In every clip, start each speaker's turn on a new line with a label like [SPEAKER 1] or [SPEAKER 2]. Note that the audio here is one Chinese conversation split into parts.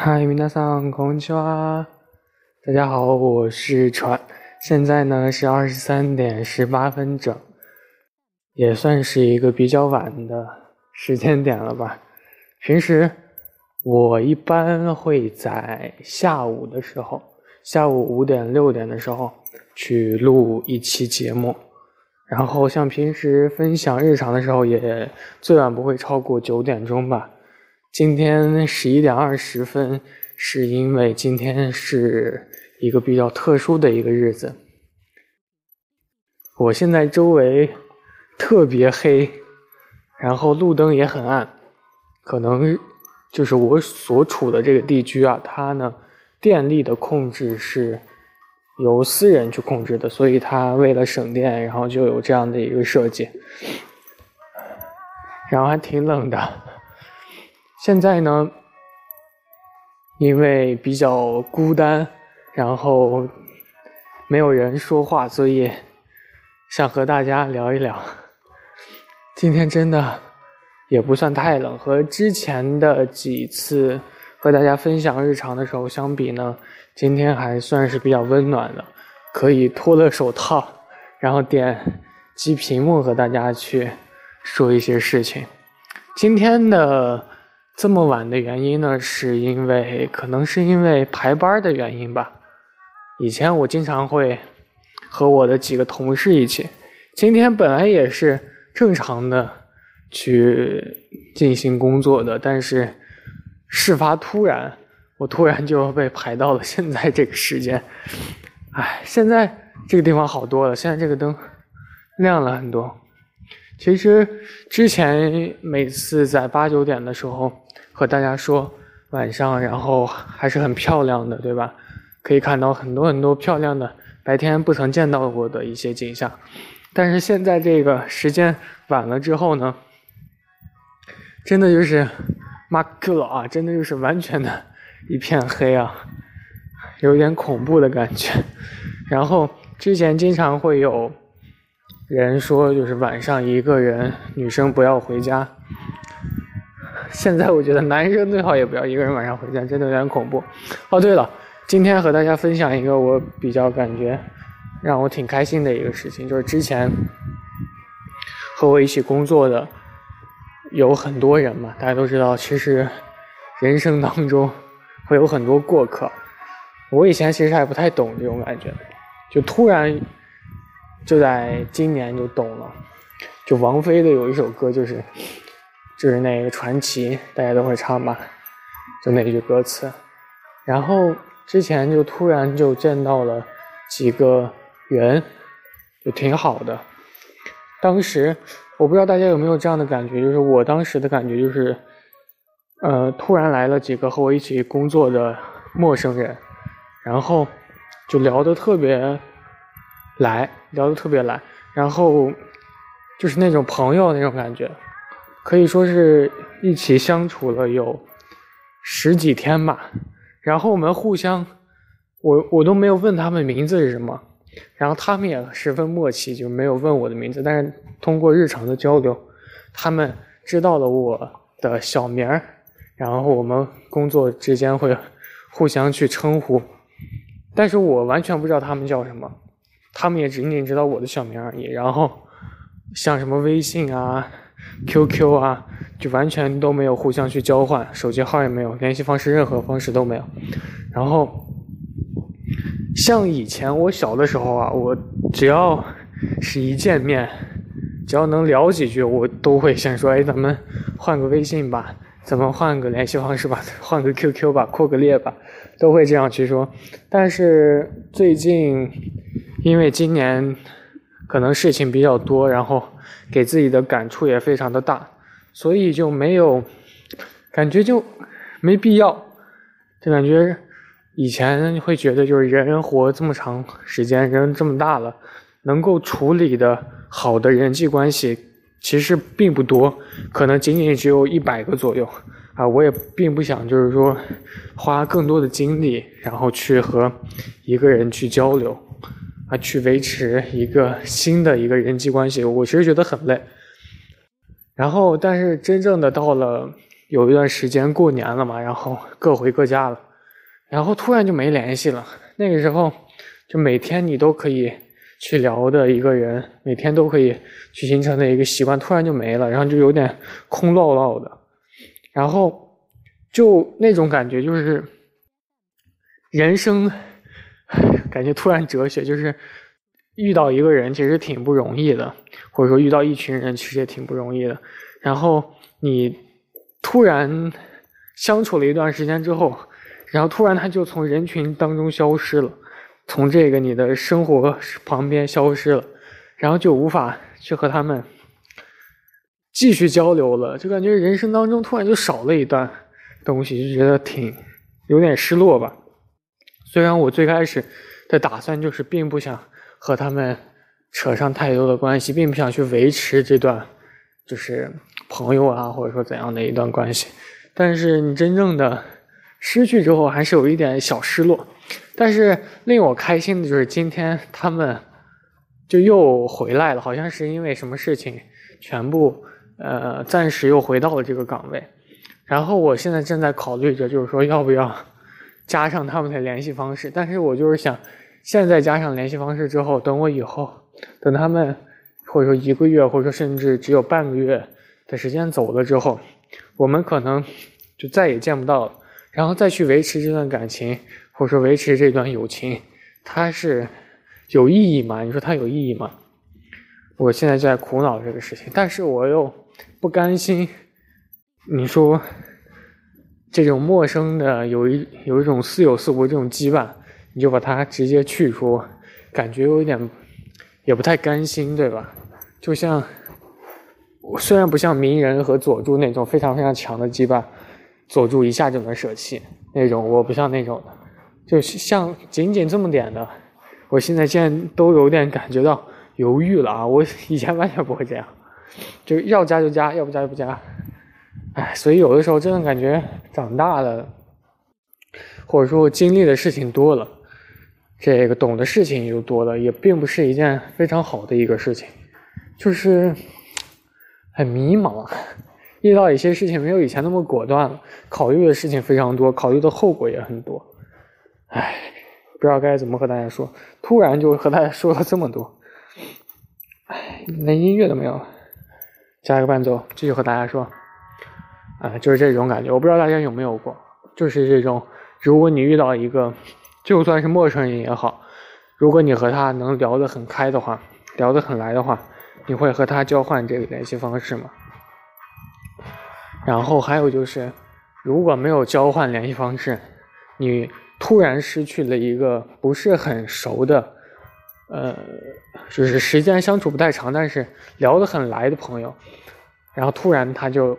[SPEAKER 1] 嗨，皆さんこんにちは。大家好，我是川。现在呢是二十三点十八分整，也算是一个比较晚的时间点了吧。平时我一般会在下午的时候，下午五点六点的时候去录一期节目，然后像平时分享日常的时候，也最晚不会超过九点钟吧。 今天十一点二十分，是因为今天是一个比较特殊的一个日子。我现在周围特别黑，然后路灯也很暗，可能就是我所处的这个地区啊，它呢电力的控制是由私人去控制的，所以它为了省电，然后就有这样的一个设计，然后还挺冷的。现在呢，因为比较孤单，然后没有人说话，所以想和大家聊一聊。今天真的也不算太冷，和之前的几次和大家分享日常的时候相比呢，今天还算是比较温暖的，可以脱了手套，然后点击屏幕和大家去说一些事情。今天的。这么晚的原因呢，是因为可能是因为排班的原因吧。以前我经常会和我的几个同事一起，今天本来也是正常的去进行工作的，但是事发突然，我突然就被排到了现在这个时间。哎，现在这个地方好多了，现在这个灯亮了很多。其实之前每次在八九点的时候和大家说晚上，然后还是很漂亮的，对吧？可以看到很多很多漂亮的白天不曾见到过的一些景象。但是现在这个时间晚了之后呢，真的就是马克了啊！真的就是完全的一片黑啊，有点恐怖的感觉。然后之前经常会有。人说就是晚上一个人，女生不要回家。现在我觉得男生最好也不要一个人晚上回家，真的有点恐怖。哦，对了，今天和大家分享一个我比较感觉让我挺开心的一个事情，就是之前和我一起工作的有很多人嘛，大家都知道，其实人生当中会有很多过客。我以前其实还不太懂这种感觉，就突然。就在今年就懂了，就王菲的有一首歌，就是就是那个传奇，大家都会唱吧，就那句歌词。然后之前就突然就见到了几个人，就挺好的。当时我不知道大家有没有这样的感觉，就是我当时的感觉就是，呃，突然来了几个和我一起工作的陌生人，然后就聊得特别。来聊得特别来，然后就是那种朋友那种感觉，可以说是一起相处了有十几天吧。然后我们互相，我我都没有问他们名字是什么，然后他们也十分默契，就没有问我的名字。但是通过日常的交流，他们知道了我的小名儿，然后我们工作之间会互相去称呼，但是我完全不知道他们叫什么。他们也仅仅知道我的小名而已，然后像什么微信啊、QQ 啊，就完全都没有互相去交换，手机号也没有，联系方式任何方式都没有。然后像以前我小的时候啊，我只要是一见面，只要能聊几句，我都会先说：“哎，咱们换个微信吧，咱们换个联系方式吧，换个 QQ 吧，扩个列吧。”都会这样去说。但是最近。因为今年可能事情比较多，然后给自己的感触也非常的大，所以就没有感觉就没必要，就感觉以前会觉得就是人活这么长时间，人这么大了，能够处理的好的人际关系其实并不多，可能仅仅只有一百个左右啊，我也并不想就是说花更多的精力，然后去和一个人去交流。啊，去维持一个新的一个人际关系，我其实觉得很累。然后，但是真正的到了有一段时间过年了嘛，然后各回各家了，然后突然就没联系了。那个时候，就每天你都可以去聊的一个人，每天都可以去形成的一个习惯，突然就没了，然后就有点空落落的，然后就那种感觉就是人生感觉突然哲学，就是遇到一个人其实挺不容易的，或者说遇到一群人其实也挺不容易的，然后你。突然相处了一段时间之后，然后突然他就从人群当中消失了，从这个你的生活旁边消失了，然后就无法去和他们继续交流了，就感觉人生当中突然就少了一段东西，就觉得挺有点失落吧。虽然我最开始的打算就是并不想和他们扯上太多的关系，并不想去维持这段就是。朋友啊，或者说怎样的一段关系，但是你真正的失去之后，还是有一点小失落。但是令我开心的就是今天他们就又回来了，好像是因为什么事情，全部呃暂时又回到了这个岗位。然后我现在正在考虑着，就是说要不要加上他们的联系方式。但是我就是想，现在加上联系方式之后，等我以后等他们或者说一个月，或者说甚至只有半个月。的时间走了之后，我们可能就再也见不到了。然后再去维持这段感情，或者说维持这段友情，它是有意义吗？你说它有意义吗？我现在就在苦恼这个事情，但是我又不甘心。你说这种陌生的，有一有一种似有似无这种羁绊，你就把它直接去除，感觉有一点也不太甘心，对吧？就像。我虽然不像鸣人和佐助那种非常非常强的羁绊，佐助一下就能舍弃那种，我不像那种的，就像仅仅这么点的，我现在现在都有点感觉到犹豫了啊！我以前完全不会这样，就要加就加，要不加就不加，哎，所以有的时候真的感觉长大了，或者说经历的事情多了，这个懂的事情又多了，也并不是一件非常好的一个事情，就是。很迷茫，遇到一些事情没有以前那么果断了，考虑的事情非常多，考虑的后果也很多，唉，不知道该怎么和大家说，突然就和大家说了这么多，唉，连音乐都没有，加一个伴奏，继续和大家说，啊，就是这种感觉，我不知道大家有没有过，就是这种，如果你遇到一个，就算是陌生人也好，如果你和他能聊得很开的话，聊得很来的话。你会和他交换这个联系方式吗？然后还有就是，如果没有交换联系方式，你突然失去了一个不是很熟的，呃，就是时间相处不太长，但是聊得很来的朋友，然后突然他就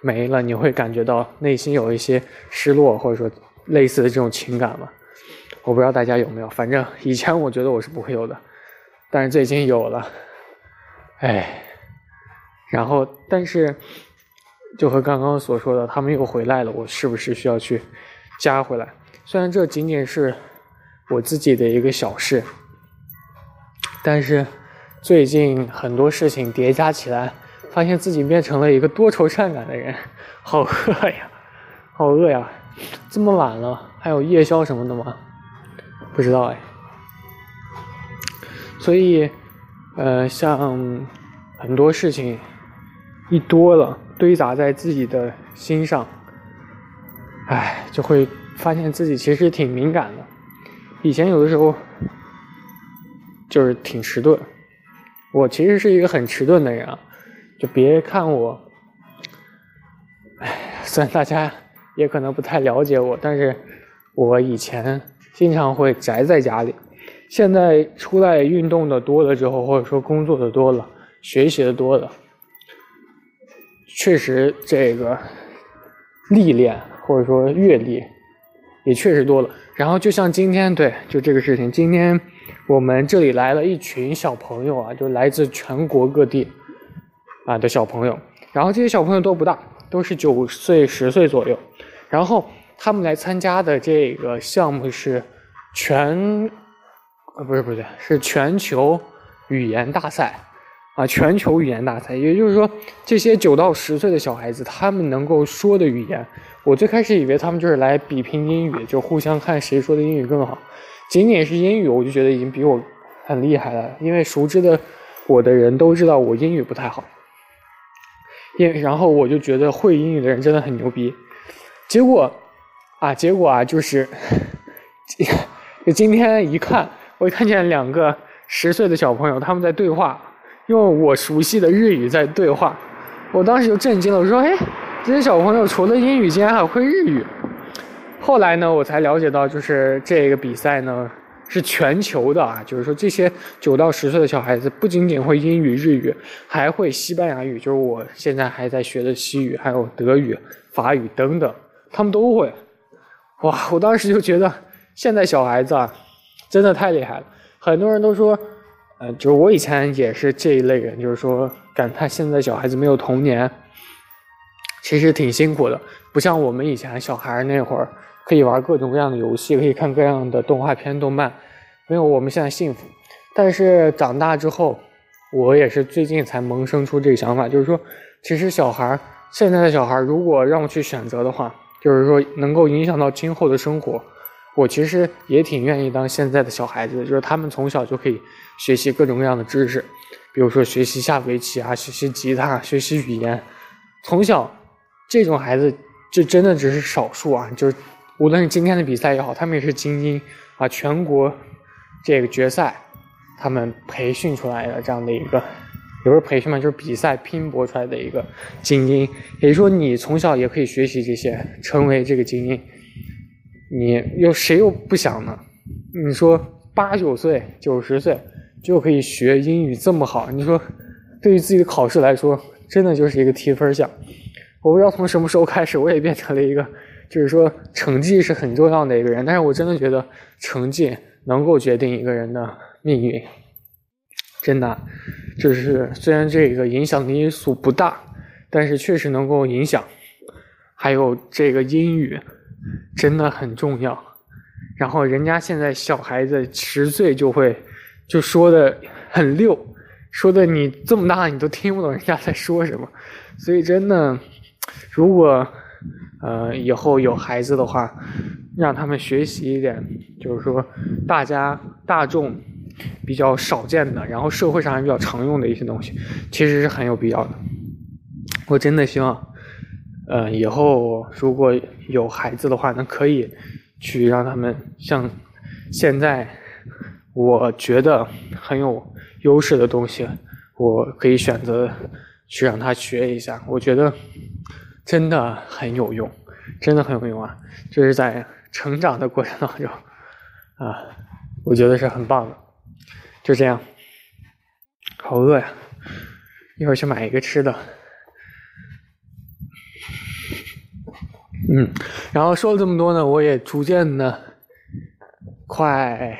[SPEAKER 1] 没了，你会感觉到内心有一些失落，或者说类似的这种情感吗？我不知道大家有没有，反正以前我觉得我是不会有的，但是最近有了。哎，然后，但是，就和刚刚所说的，他们又回来了，我是不是需要去加回来？虽然这仅仅是我自己的一个小事，但是最近很多事情叠加起来，发现自己变成了一个多愁善感的人，好饿呀，好饿呀！这么晚了，还有夜宵什么的吗？不知道哎，所以。呃，像很多事情一多了，堆砸在自己的心上，哎，就会发现自己其实挺敏感的。以前有的时候就是挺迟钝，我其实是一个很迟钝的人啊。就别看我，哎，虽然大家也可能不太了解我，但是我以前经常会宅在家里。现在出来运动的多了之后，或者说工作的多了，学习的多了，确实这个历练或者说阅历也确实多了。然后就像今天，对，就这个事情，今天我们这里来了一群小朋友啊，就来自全国各地啊的小朋友。然后这些小朋友都不大，都是九岁、十岁左右。然后他们来参加的这个项目是全。呃，不是不对，是全球语言大赛，啊，全球语言大赛，也就是说，这些九到十岁的小孩子，他们能够说的语言，我最开始以为他们就是来比拼英语，就互相看谁说的英语更好。仅仅是英语，我就觉得已经比我很厉害了，因为熟知的我的人都知道我英语不太好，因然后我就觉得会英语的人真的很牛逼。结果啊，结果啊，就是就 今天一看，我看见两个十岁的小朋友他们在对话。用我熟悉的日语在对话，我当时就震惊了。我说：“哎，这些小朋友除了英语，竟然还会日语。”后来呢，我才了解到，就是这个比赛呢是全球的啊，就是说这些九到十岁的小孩子不仅仅会英语、日语，还会西班牙语，就是我现在还在学的西语，还有德语、法语等等，他们都会。哇！我当时就觉得现在小孩子啊，真的太厉害了。很多人都说。呃，就是我以前也是这一类人，就是说感叹现在小孩子没有童年，其实挺辛苦的，不像我们以前小孩那会儿可以玩各种各样的游戏，可以看各样的动画片、动漫，没有我们现在幸福。但是长大之后，我也是最近才萌生出这个想法，就是说，其实小孩现在的小孩，如果让我去选择的话，就是说能够影响到今后的生活。我其实也挺愿意当现在的小孩子，就是他们从小就可以学习各种各样的知识，比如说学习下围棋啊，学习吉他，学习语言。从小这种孩子，这真的只是少数啊！就是无论是今天的比赛也好，他们也是精英啊，全国这个决赛他们培训出来的这样的一个，也不是培训嘛，就是比赛拼搏出来的一个精英。也就是说，你从小也可以学习这些，成为这个精英。你又谁又不想呢？你说八九岁、九十岁就可以学英语这么好，你说对于自己的考试来说，真的就是一个提分项。我不知道从什么时候开始，我也变成了一个，就是说成绩是很重要的一个人。但是我真的觉得成绩能够决定一个人的命运，真的，就是虽然这个影响的因素不大，但是确实能够影响。还有这个英语。真的很重要，然后人家现在小孩子十岁就会，就说的很溜，说的你这么大你都听不懂人家在说什么，所以真的，如果呃以后有孩子的话，让他们学习一点，就是说大家大众比较少见的，然后社会上还比较常用的一些东西，其实是很有必要的。我真的希望。呃，以后如果有孩子的话，那可以去让他们像现在我觉得很有优势的东西，我可以选择去让他学一下。我觉得真的很有用，真的很有用啊！就是在成长的过程当中 啊，我觉得是很棒的。就这样，好饿呀，一会儿去买一个吃的。嗯，然后说了这么多呢，我也逐渐的快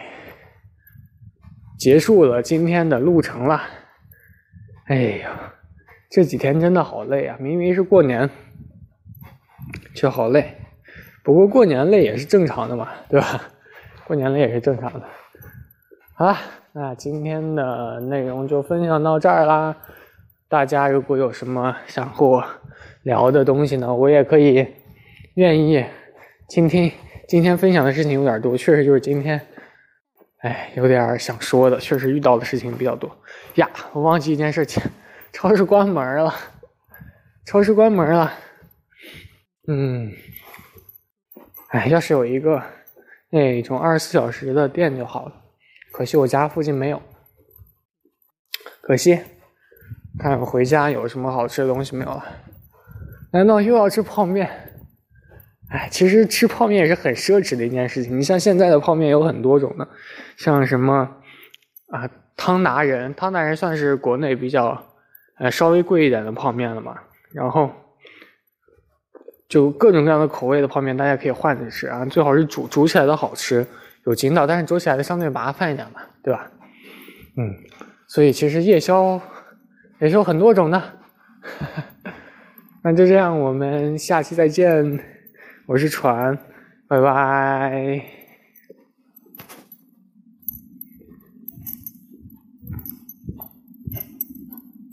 [SPEAKER 1] 结束了今天的路程了。哎呀，这几天真的好累啊！明明是过年，却好累。不过过年累也是正常的嘛，对吧？过年累也是正常的。好了，那今天的内容就分享到这儿啦。大家如果有什么想和我聊的东西呢，我也可以。愿意倾听。今天分享的事情有点多，确实就是今天，哎，有点想说的，确实遇到的事情比较多呀。我忘记一件事情，超市关门了，超市关门了。嗯，哎，要是有一个那种二十四小时的店就好了，可惜我家附近没有，可惜。看回家有什么好吃的东西没有了？难道又要吃泡面？哎，其实吃泡面也是很奢侈的一件事情。你像现在的泡面有很多种的，像什么啊汤达人，汤达人算是国内比较呃稍微贵一点的泡面了嘛。然后就各种各样的口味的泡面，大家可以换着吃啊。最好是煮煮起来的好吃，有筋道，但是煮起来的相对麻烦一点嘛，对吧？嗯，所以其实夜宵也是有很多种的。那就这样，我们下期再见。我是船，拜拜。